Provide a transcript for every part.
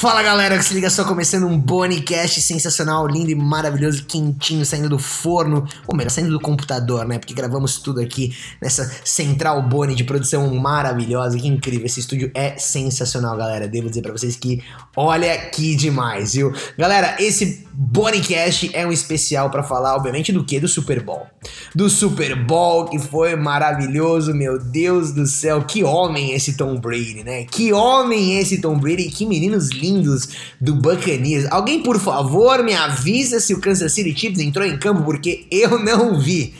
Fala galera, que se liga só começando um Bonicast sensacional, lindo e maravilhoso, quentinho, saindo do forno, ou melhor, saindo do computador, né? Porque gravamos tudo aqui nessa central Boni de produção maravilhosa, que incrível. Esse estúdio é sensacional, galera. Devo dizer para vocês que olha que demais, viu? Galera, esse Bonicast é um especial para falar, obviamente, do que? Do Super Bowl. Do Super Bowl que foi maravilhoso, meu Deus do céu, que homem esse Tom Brady, né? Que homem esse Tom Brady, que meninos lindos lindos do Buccaneers. Alguém, por favor, me avisa se o Kansas City Chiefs entrou em campo, porque eu não vi.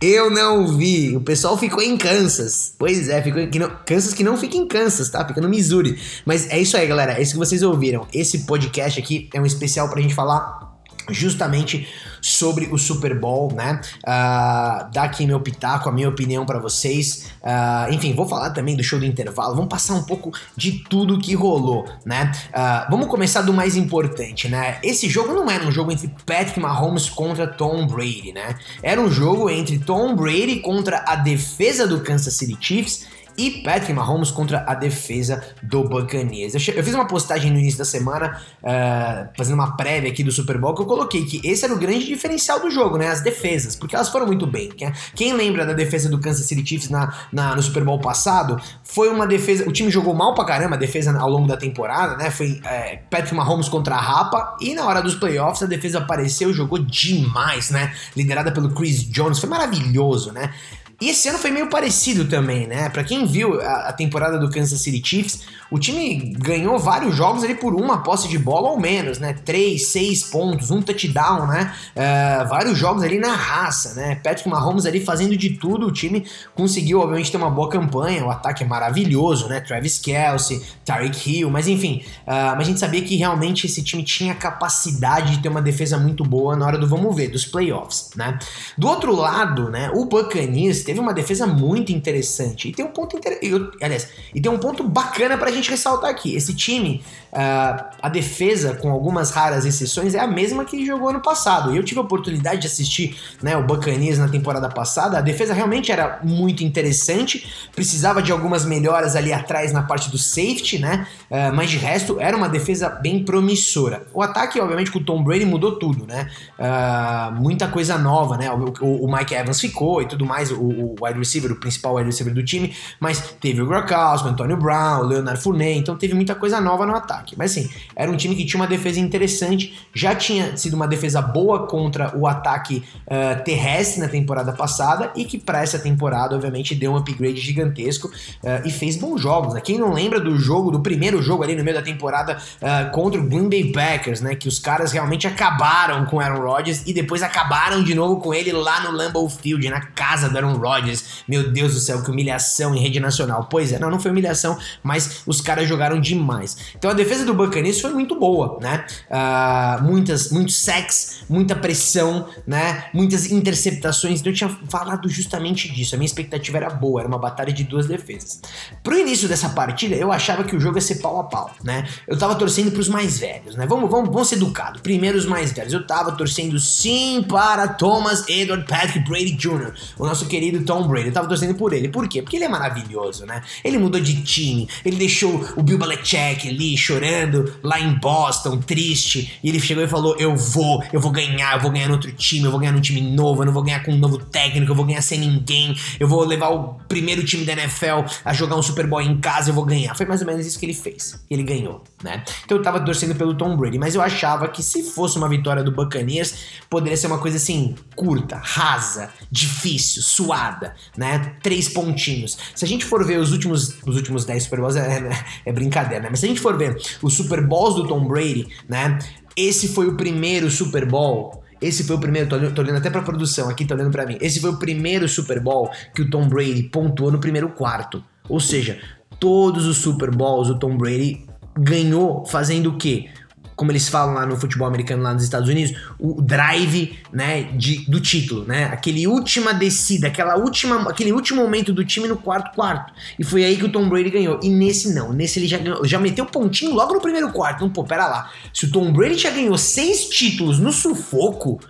Eu não vi. O pessoal ficou em Kansas. Pois é, ficou em Kansas que não fica em Kansas, tá? Fica no Missouri. Mas é isso aí, galera. É isso que vocês ouviram. Esse podcast aqui é um especial pra gente falar justamente sobre o Super Bowl, né? Uh, dar aqui meu pitaco, a minha opinião para vocês. Uh, enfim, vou falar também do show do intervalo. Vamos passar um pouco de tudo que rolou, né? Uh, vamos começar do mais importante, né? Esse jogo não era um jogo entre Patrick Mahomes contra Tom Brady, né? Era um jogo entre Tom Brady contra a defesa do Kansas City Chiefs e Patrick Mahomes contra a defesa do Buccaneers. Eu, fiz uma postagem no início da semana, uh, fazendo uma prévia aqui do Super Bowl, que eu coloquei que esse era o grande diferencial do jogo, né? As defesas, porque elas foram muito bem. Quem lembra da defesa do Kansas City Chiefs na, na, no Super Bowl passado, foi uma defesa. O time jogou mal pra caramba a defesa ao longo da temporada, né? Foi é, Patrick Mahomes contra a Rapa, e na hora dos playoffs a defesa apareceu, jogou demais, né? Liderada pelo Chris Jones, foi maravilhoso, né? E esse ano foi meio parecido também, né? Para quem viu a, a, temporada do Kansas City Chiefs, o time ganhou vários jogos ali por uma posse de bola ou menos, né? Três, seis pontos, um touchdown, né? Uh, vários jogos ali na raça, né? Patrick Mahomes ali fazendo de tudo, o time conseguiu, obviamente, ter uma boa campanha, o ataque é maravilhoso, né? Travis Kelsey, Tyreek Hill, mas enfim, uh, mas a gente sabia que realmente esse time tinha capacidade de ter uma defesa muito boa na hora do vamos ver, dos playoffs, né? Do outro lado, né? O Buccaneers teve uma defesa muito interessante. E tem um ponto inter... aliás, e tem um ponto bacana pra gente ressaltar aqui. Esse time, uh, a defesa, com algumas raras exceções, é a mesma que jogou ano passado. E eu tive a oportunidade de assistir né, o Buccaneers na temporada passada. A defesa realmente era muito interessante, precisava de algumas melhoras ali atrás na parte do safety, né? Uh, mas de resto, era uma defesa bem promissora. O ataque, obviamente, com o Tom Brady mudou tudo, né? Uh, muita coisa nova, né? O, o, o, Mike Evans ficou e tudo mais. O, o wide receiver, o principal wide receiver do time, mas teve o Gronkowski, o Antonio Brown, o Leonard Fournette, então teve muita coisa nova no ataque. Mas assim, era um time que tinha uma defesa interessante, já tinha sido uma defesa boa contra o ataque uh, terrestre na temporada passada e que para essa temporada, obviamente, deu um upgrade gigantesco uh, e fez bons jogos. Né? Quem não lembra do jogo, do primeiro jogo ali no meio da temporada uh, contra o Green Bay Packers, né? Que os caras realmente acabaram com Aaron Rodgers e depois acabaram de novo com ele lá no Lambeau Field, na casa do Aaron Rodgers. Meu Deus do céu, que humilhação em rede nacional. Pois é, não, não foi humilhação, mas os caras jogaram demais. Então a defesa do Buccaneers foi muito boa, né? Uh, muitas, muitos sacks, muita pressão, né? Muitas interceptações. Então eu tinha falado justamente disso. A minha expectativa era boa, era uma batalha de duas defesas. Pro início dessa partida, eu achava que o jogo ia ser pau a pau, né? Eu tava torcendo pros mais velhos, né? Vamos, vamos, vamos ser educados. Primeiro os mais velhos. Eu tava torcendo sim para Thomas Edward Patrick Brady Jr., o nosso querido Tom Brady. Eu tava torcendo por ele. Por quê? Porque ele é maravilhoso, né? Ele mudou de time, ele deixou o Bill Belichick ali chorando lá em Boston, triste, e ele chegou e falou: Eu vou, eu vou ganhar, eu vou ganhar no outro time, eu vou ganhar num time novo, eu não vou ganhar com um novo técnico, eu vou ganhar sem ninguém, eu vou levar o primeiro time da NFL a jogar um Super Bowl em casa, eu vou ganhar. Foi mais ou menos isso que ele fez. Ele ganhou, né? Então eu tava torcendo pelo Tom Brady, mas eu achava que se fosse uma vitória do Buccaneers, poderia ser uma coisa assim, curta, rasa, difícil, suada, né? Três pontinhos. Se a gente for ver os últimos, os últimos 10 Super Bowls, é, é, é brincadeira, né? Mas se a gente for ver os Super Bowls do Tom Brady, né? Esse foi o primeiro Super Bowl esse foi o primeiro, tô, tô olhando até pra produção aqui, tô olhando pra mim. Esse foi o primeiro Super Bowl que o Tom Brady pontuou no primeiro quarto. Ou seja, todos os Super Bowls o Tom Brady ganhou fazendo o quê? Como eles falam lá no futebol americano lá nos Estados Unidos, o drive, né, de, do título, né? Aquele última descida, aquela última, aquele último momento do time no quarto quarto. E foi aí que o Tom Brady ganhou. E nesse não, nesse ele já ganhou, já meteu pontinho logo no primeiro quarto. Então, pô, pera lá. Se o Tom Brady já ganhou seis títulos no sufoco,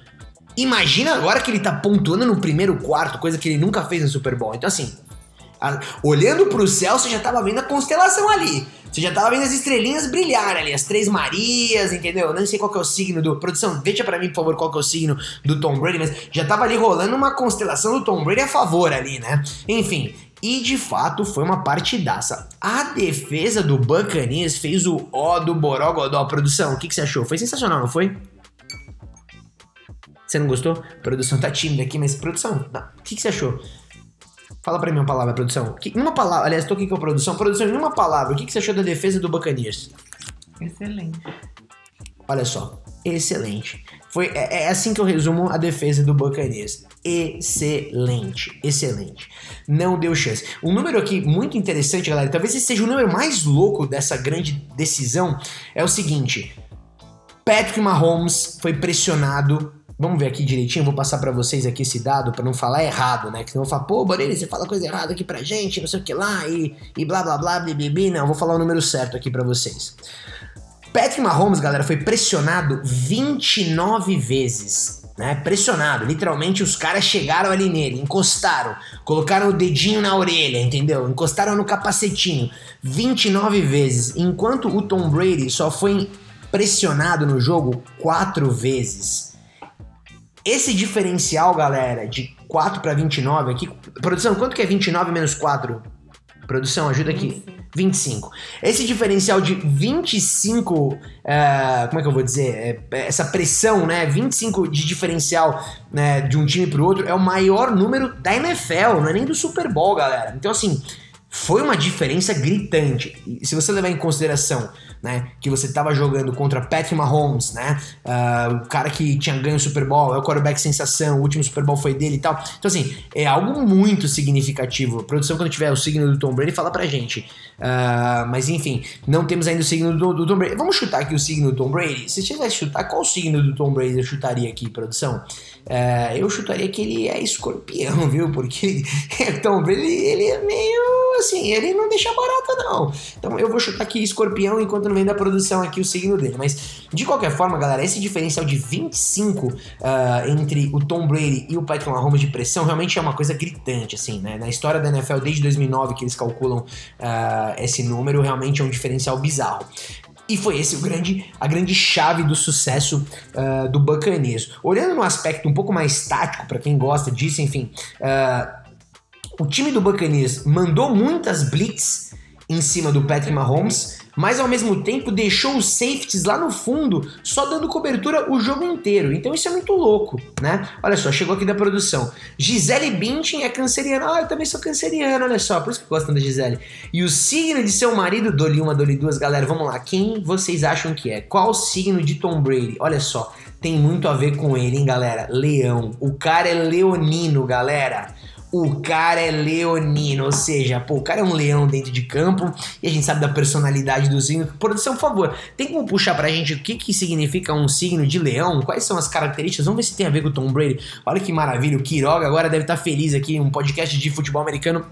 imagina agora que ele tá pontuando no primeiro quarto, coisa que ele nunca fez no Super Bowl. Então assim, a, olhando pro céu, você já tava vendo a constelação ali Você já tava vendo as estrelinhas brilhar ali, as três Marias, entendeu? Eu não sei qual que é o signo do. Produção, veja para mim, por favor, qual que é o signo do Tom Brady, mas já tava ali rolando uma constelação do Tom Brady a favor ali, né? Enfim, e de fato foi uma partidaça. A defesa do Buccaneers fez o ó do Borogodó. Produção, o que, que você achou? Foi sensacional, não foi? Você não gostou? Produção tá tímida aqui, mas produção, o que, que você achou? Fala pra mim uma palavra, produção. Que, uma palavra, aliás, tô aqui com a produção. Produção, em uma palavra, o que, que você achou da defesa do Buccaneers? Excelente. Olha só, excelente. Foi, é, é, assim que eu resumo a defesa do Buccaneers. Excelente, excelente. Não deu chance. Um número aqui muito interessante, galera, talvez esse seja o número mais louco dessa grande decisão, é o seguinte. Patrick Mahomes foi pressionado Vamos ver aqui direitinho, vou passar para vocês aqui esse dado para não falar errado, né? Que senão eu pô, Borelli, você fala coisa errada aqui pra gente, não sei o que lá, e, e blá blá blá, bibibi. Não, vou falar o número certo aqui para vocês. Patrick Mahomes, galera, foi pressionado 29 vezes. Né, pressionado, literalmente os caras chegaram ali nele, encostaram, colocaram o dedinho na orelha, entendeu? Encostaram no capacetinho 29 vezes, enquanto o Tom Brady só foi pressionado no jogo quatro vezes. Esse diferencial, galera, de 4 para 29 aqui. Produção, quanto que é 29 menos 4? Produção, ajuda aqui. 25. Esse diferencial de 25, uh, é, como é que eu vou dizer? É, essa pressão, né? 25 de diferencial né, de um time pro outro é o maior número da NFL, não é nem do Super Bowl, galera. Então, assim, foi uma diferença gritante. E se você levar em consideração né, que você estava jogando contra Patrick Mahomes, né, uh, o cara que tinha ganho o Super Bowl, é o quarterback sensação, o último Super Bowl foi dele e tal. Então, assim, é algo muito significativo. A produção, quando tiver o signo do Tom Brady, fala pra gente. Uh, mas, enfim, não temos ainda o signo do, do, Tom Brady. Vamos chutar aqui o signo do Tom Brady? Se tivesse chutar, qual signo do Tom Brady eu chutaria aqui, produção? Uh, eu chutaria que ele é escorpião, viu? Porque Tom Brady, ele é meio assim, ele não deixa barata, não. Então eu vou chutar aqui escorpião enquanto não vem da produção aqui o signo dele. Mas de qualquer forma, galera, esse diferencial de 25 uh, ah, entre o Tom Brady e o Patrick Mahomes de pressão realmente é uma coisa gritante, assim, né? Na história da NFL, desde 2009 que eles calculam uh, esse número, realmente é um diferencial bizarro. E foi esse o grande, a grande chave do sucesso uh, do Buccaneers. Olhando no aspecto um pouco mais tático, para quem gosta disso, enfim, uh, o time do Buccaneers mandou muitas blitz em cima do Patrick Mahomes, mas ao mesmo tempo deixou os safeties lá no fundo, só dando cobertura o jogo inteiro. Então isso é muito louco, né? Olha só, chegou aqui da produção. Gisele Bündchen é canceriana. Ah, eu também sou canceriano, olha só, por isso que gosto da Gisele. E o signo de seu marido, dole uma, dole duas, galera, vamos lá. Quem vocês acham que é? Qual o signo de Tom Brady? Olha só, tem muito a ver com ele, hein, galera? Leão. O cara é leonino, galera o cara é leonino, ou seja, pô, o cara é um leão dentro de campo e a gente sabe da personalidade do signo. Produção, por favor, tem como puxar pra gente o que, que significa um signo de leão? Quais são as características? Vamos ver se tem a ver com o Tom Brady. Olha que maravilha, o Quiroga agora deve estar tá feliz aqui, um podcast de futebol americano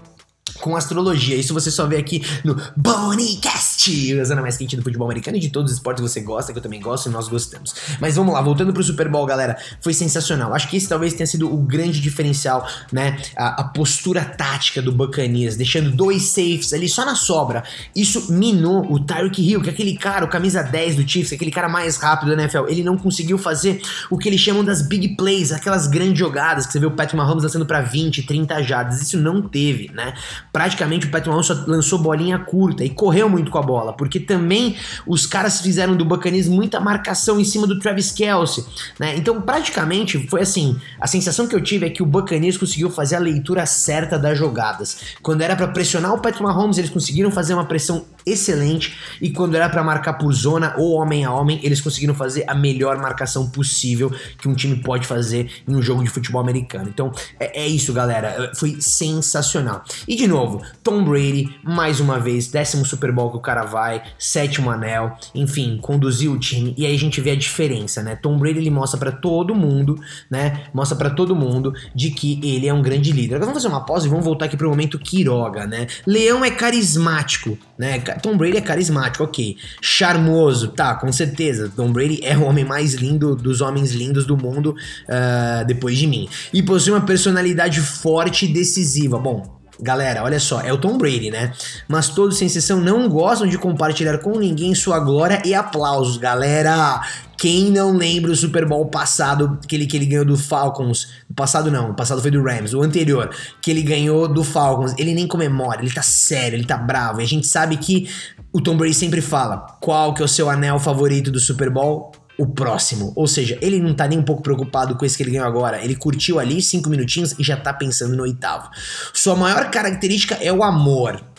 com astrologia. Isso você só vê aqui no Bonicast, a zona mais quente do futebol americano e de todos os esportes que você gosta, que eu também gosto e nós gostamos. Mas vamos lá, voltando pro Super Bowl, galera, foi sensacional. Acho que esse talvez tenha sido o grande diferencial, né? A, a postura tática do Buccaneers, deixando dois safes ali só na sobra. Isso minou o Tyreek Hill, que é aquele cara, o camisa 10 do Chiefs, aquele cara mais rápido da NFL. Ele não conseguiu fazer o que eles chamam das big plays, aquelas grandes jogadas que você vê o Patrick Mahomes lançando para 20, 30 jardas. Isso não teve, né? praticamente o Patrick Mahomes só lançou bolinha curta e correu muito com a bola, porque também os caras fizeram do Buccaneers muita marcação em cima do Travis Kelce, né? Então, praticamente foi assim, a sensação que eu tive é que o Buccaneers conseguiu fazer a leitura certa das jogadas. Quando era para pressionar o Patrick Mahomes, eles conseguiram fazer uma pressão excelente e quando era para marcar por zona ou homem a homem, eles conseguiram fazer a melhor marcação possível que um time pode fazer em um jogo de futebol americano. Então, é, é isso, galera. Foi sensacional. E de novo, Tom Brady, mais uma vez, décimo Super Bowl que o cara vai, sétimo anel, enfim, conduziu o time e aí a gente vê a diferença, né? Tom Brady ele mostra para todo mundo, né? Mostra para todo mundo de que ele é um grande líder. Agora vamos fazer uma pausa e vamos voltar aqui pro momento Quiroga, né? Leão é carismático, né? Tom Brady é carismático, ok. Charmoso, tá, com certeza. Tom Brady é o homem mais lindo dos homens lindos do mundo uh, depois de mim. E possui uma personalidade forte e decisiva. Bom, Galera, olha só, é o Tom Brady, né? Mas todos, sem exceção, não gostam de compartilhar com ninguém sua glória e aplausos, galera. Quem não lembra o Super Bowl passado, aquele que ele ganhou do Falcons? Passado não, o passado foi do Rams, o anterior, que ele ganhou do Falcons. Ele nem comemora, ele tá sério, ele tá bravo. E a gente sabe que o Tom Brady sempre fala: qual que é o seu anel favorito do Super Bowl? O próximo. Ou seja, ele não tá nem um pouco preocupado com esse que ele ganhou agora. Ele curtiu ali cinco minutinhos e já tá pensando no oitavo. Sua maior característica é o amor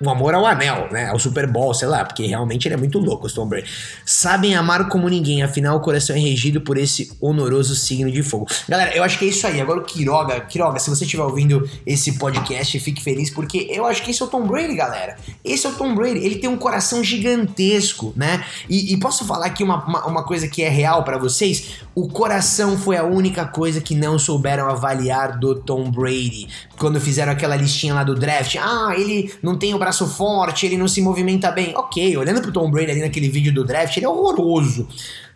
um amor ao anel, né? Ao Super Bowl, sei lá, porque realmente ele é muito louco, o Tom Brady. Sabem amar como ninguém, afinal o coração é regido por esse honoroso signo de fogo. Galera, eu acho que é isso aí. Agora o Quiroga, Quiroga, se você estiver ouvindo esse podcast, fique feliz, porque eu acho que esse é o Tom Brady, galera. Esse é o Tom Brady. Ele tem um coração gigantesco, né? E, e posso falar aqui uma, uma, uma coisa que é real para vocês? O coração foi a única coisa que não souberam avaliar do Tom Brady. Quando fizeram aquela listinha lá do draft, ah, ele não tem o braço forte, ele não se movimenta bem. Ok, olhando pro Tom Brady ali naquele vídeo do draft, ele é horroroso.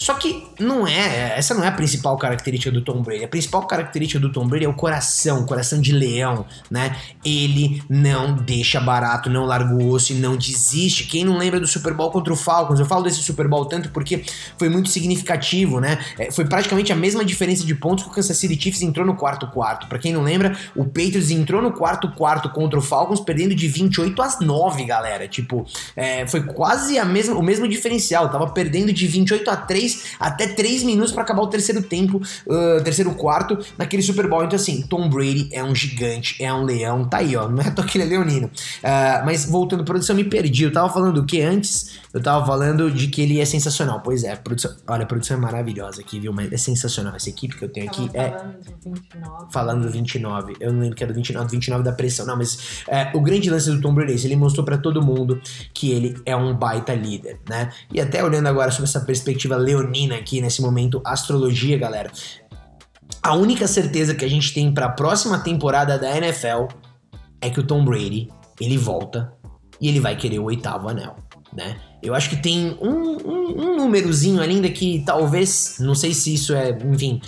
Só que não é, essa não é a principal característica do Tom Brady. A principal característica do Tom Brady é o coração, coração de leão, né? Ele não deixa barato, não larga o osso e não desiste. Quem não lembra do Super Bowl contra o Falcons? Eu falo desse Super Bowl tanto porque foi muito significativo, né? É, foi praticamente a mesma diferença de pontos que o Kansas City Chiefs entrou no quarto quarto. Para quem não lembra, o Patriots entrou no quarto quarto contra o Falcons perdendo de 28 a 9, galera. Tipo, é, foi quase a mesma, o mesmo diferencial. Tava perdendo de 28 a 3 até 3 minutos para acabar o terceiro tempo, uh, terceiro quarto naquele Super Bowl. Então, assim, Tom Brady é um gigante, é um leão, tá aí, ó. Não é tô aquele leonino. Uh, mas voltando, produção, me perdi. Eu tava falando do que antes? Eu tava falando de que ele é sensacional. Pois é, produção, olha, a produção é maravilhosa aqui, viu? Mas é sensacional. Essa equipe que eu tenho aqui é. Falando do 29. Falando do 29. Eu não lembro que era do 29, do 29 da pressão. Não, mas é, o grande lance do Tom Brady é. Ele mostrou para todo mundo que ele é um baita líder, né? E até olhando agora sobre essa perspectiva leonina aqui, nesse momento, astrologia, galera. A única certeza que a gente tem para a próxima temporada da NFL é que o Tom Brady, ele volta e ele vai querer o oitavo anel, né? Eu acho que tem um, um, um númerozinho ainda que talvez, não sei se isso é, enfim,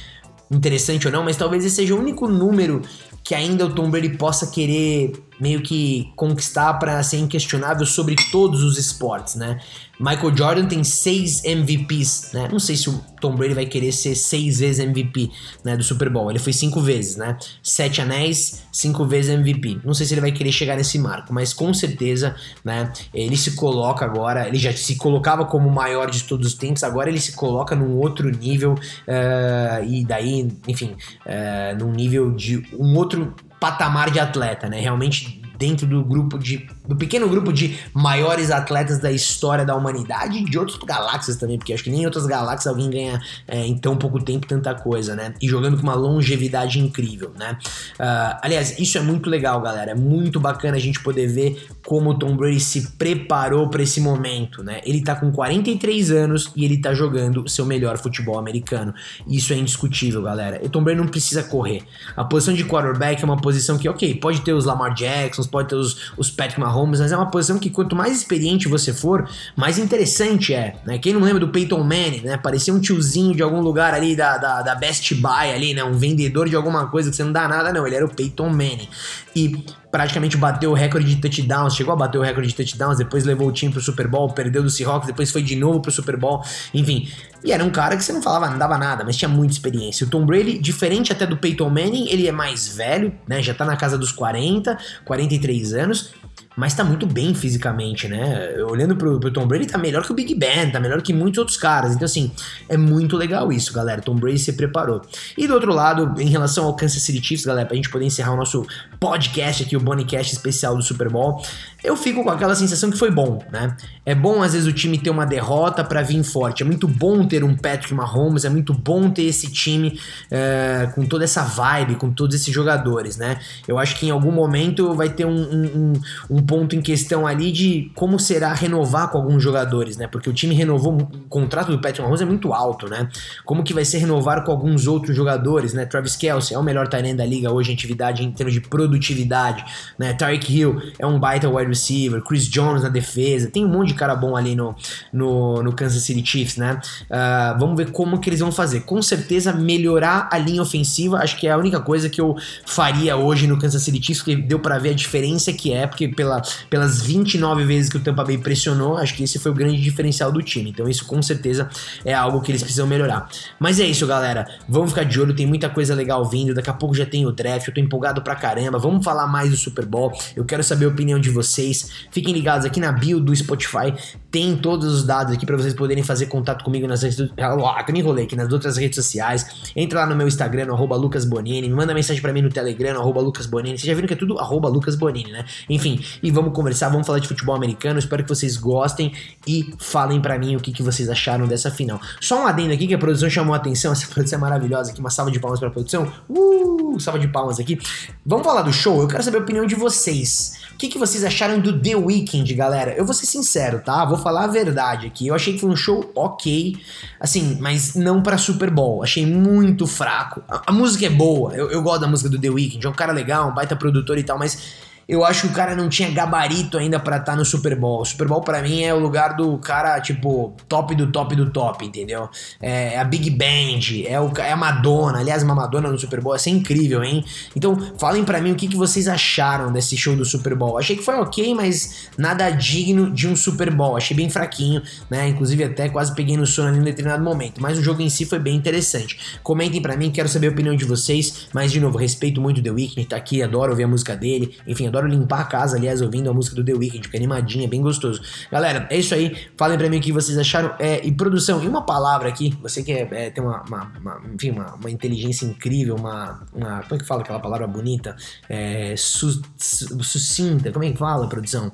interessante ou não, mas talvez esse seja o único número que ainda o Tom Brady possa querer meio que conquistar para ser inquestionável sobre todos os esportes, né? Michael Jordan tem seis MVPs, né? Não sei se o Tom Brady vai querer ser seis vezes MVP, né, do Super Bowl. Ele foi cinco vezes, né? Sete anéis, cinco vezes MVP. Não sei se ele vai querer chegar nesse marco, mas com certeza, né? Ele se coloca agora, ele já se colocava como o maior de todos os tempos, agora ele se coloca num outro nível uh, e daí, enfim, uh, num nível de um outro patamar de atleta, né? Realmente dentro do grupo de do pequeno grupo de maiores atletas da história da humanidade e de outras galáxias também, porque acho que nem em outras galáxias alguém ganha é, em tão pouco tempo tanta coisa, né? E jogando com uma longevidade incrível, né? Uh, aliás, isso é muito legal, galera. É muito bacana a gente poder ver como o Tom Brady se preparou para esse momento, né? Ele tá com 43 anos e ele tá jogando seu melhor futebol americano. Isso é indiscutível, galera. E Tom Brady não precisa correr. A posição de quarterback é uma posição que, ok, pode ter os Lamar Jacksons, pode ter os, os Patrick Mahomes, Mahomes, mas é uma posição que quanto mais experiente você for, mais interessante é, né? Quem não lembra do Peyton Manning, né? Parecia um tiozinho de algum lugar ali da, da, da Best Buy ali, né? Um vendedor de alguma coisa que você não dá nada, não. Ele era o Peyton Manning. E praticamente bateu o recorde de touchdowns, chegou a bater o recorde de touchdowns, depois levou o time pro Super Bowl, perdeu do Seahawks, depois foi de novo pro Super Bowl, enfim. E era um cara que você não falava, não dava nada, mas tinha muita experiência. O Tom Brady, diferente até do Peyton Manning, ele é mais velho, né? Já tá na casa dos 40, 43 anos, mas tá muito bem fisicamente, né? Olhando pro, pro, Tom Brady, tá melhor que o Big Ben, tá melhor que muitos outros caras. Então, assim, é muito legal isso, galera. Tom Brady se preparou. E do outro lado, em relação ao Kansas City Chiefs, galera, pra gente poder encerrar o nosso podcast aqui, o Bonecast especial do Super Bowl, eu fico com aquela sensação que foi bom, né? É bom, às vezes, o time ter uma derrota para vir forte. É muito bom ter um Patrick Mahomes, é muito bom ter esse time é, com toda essa vibe, com todos esses jogadores, né? Eu acho que em algum momento vai ter um, um, um ponto em questão ali de como será renovar com alguns jogadores, né? Porque o time renovou, o contrato do Patrick Mahomes é muito alto, né? Como que vai ser renovar com alguns outros jogadores, né? Travis Kelsey é o melhor tight da liga hoje em atividade em termos de produtividade, né? Tyreek Hill é um baita wide receiver, Chris Jones na defesa, tem um monte de cara bom ali no, no, no Kansas City Chiefs, né? Uh, vamos ver como que eles vão fazer. Com certeza, melhorar a linha ofensiva, acho que é a única coisa que eu faria hoje no Kansas City Chiefs, que deu para ver a diferença que é, porque pela, pelas 29 vezes que o Tampa Bay pressionou, acho que esse foi o grande diferencial do time. Então isso com certeza é algo que eles precisam melhorar. Mas é isso, galera. Vamos ficar de olho, tem muita coisa legal vindo. Daqui a pouco já tem o draft, eu tô empolgado pra caramba. Vamos falar mais do Super Bowl. Eu quero saber a opinião de vocês. Fiquem ligados aqui na bio do Spotify. Tem todos os dados aqui para vocês poderem fazer contato comigo nas redes. Ah, eu me enrolei aqui nas outras redes sociais. Entra lá no meu Instagram, no arroba Lucas Bonini. Me manda mensagem para mim no Telegram, no arroba Lucas Bonini. Vocês já viram que é tudo arroba Lucas Bonini, né? Enfim, e vamos conversar, vamos falar de futebol americano. Espero que vocês gostem e falem para mim o que, que vocês acharam dessa final. Só um adendo aqui que a produção chamou a atenção. Essa produção é maravilhosa aqui. Uma salva de palmas pra produção. Uh, salva de palmas aqui. Vamos falar do show? Eu quero saber a opinião de vocês. Que, que vocês acharam do The Weeknd, galera? Eu vou ser sincero, tá? Vou falar a verdade aqui. Eu achei que foi um show ok, assim, mas não para Super Bowl. Achei muito fraco. A, a música é boa, eu, eu, gosto da música do The Weeknd, é um cara legal, um baita produtor e tal, mas eu acho que o cara não tinha gabarito ainda para estar tá no Super Bowl. O Super Bowl para mim é o lugar do cara, tipo, top do top do top, entendeu? É, é a Big Band, é, o, é a Madonna. Aliás, uma Madonna no Super Bowl, é incrível, hein? Então, falem para mim o que, que vocês acharam desse show do Super Bowl. Achei que foi ok, mas nada digno de um Super Bowl. Achei bem fraquinho, né? Inclusive até quase peguei no sono ali em determinado momento. Mas o jogo em si foi bem interessante. Comentem para mim, quero saber a opinião de vocês. Mas, de novo, respeito muito o The Weeknd, tá aqui, adoro ouvir a música dele. Enfim, adoro limpar a casa, aliás, ouvindo a música do The Weeknd, que é animadinha, bem gostoso. Galera, é isso aí. Falem pra mim o que vocês acharam. É, e produção, e uma palavra aqui, você que é, é, tem uma, uma, uma enfim, uma, uma, inteligência incrível, uma, uma. Como é que fala aquela palavra bonita? É, su, su, sucinta, como é que fala, produção?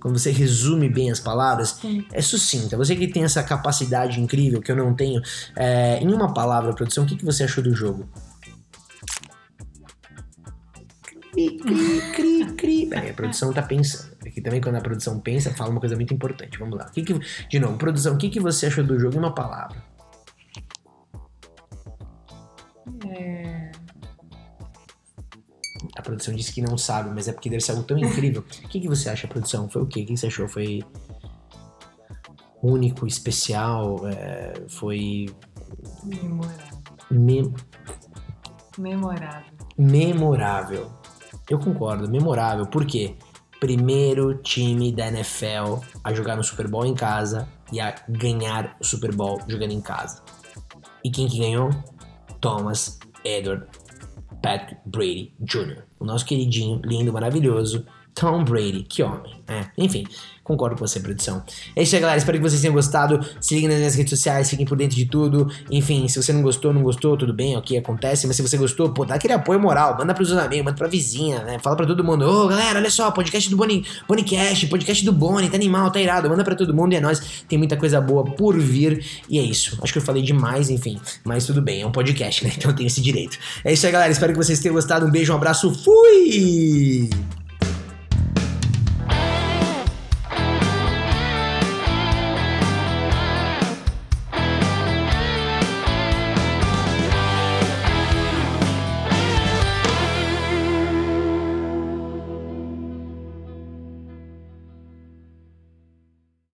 quando você resume bem as palavras, Sim. é sucinta. Você que tem essa capacidade incrível que eu não tenho, é, em uma palavra, produção, o que, que você achou do jogo? Cri, cri, cri, cri. Peraí, a produção tá pensando. Aqui também, quando a produção pensa, fala uma coisa muito importante. Vamos lá. Que que, de novo, produção, o que, que você achou do jogo em uma palavra? É... A produção disse que não sabe, mas é porque deve ser algo tão incrível. O que, que você acha, produção? Foi o quê? O que você achou? Foi único, especial? É... Foi. Memorável. Mem... Memorável. Memorável. Eu concordo, memorável. Por quê? Primeiro time da NFL a jogar no Super Bowl em casa e a ganhar o Super Bowl jogando em casa. E quem que ganhou? Thomas Edward Patrick Brady Jr. O nosso queridinho, lindo, maravilhoso Tom Brady. Que homem, é. Enfim, Concordo com você, produção. É isso aí, galera. Espero que vocês tenham gostado. Se liguem nas minhas redes sociais, fiquem por dentro de tudo. Enfim, se você não gostou, não gostou, tudo bem, ok, acontece. Mas se você gostou, pô, dá aquele apoio moral. Manda pros seus amigos, manda pra vizinha, né? Fala pra todo mundo. Ô, oh, galera, olha só, podcast do Boni, Bonicast, podcast do Boni, tá animal, tá irado. Manda pra todo mundo e é nóis. Tem muita coisa boa por vir. E é isso. Acho que eu falei demais, enfim. Mas tudo bem, é um podcast, né? Então eu tenho esse direito. É isso aí, galera. Espero que vocês tenham gostado. Um beijo, um abraço. Fui!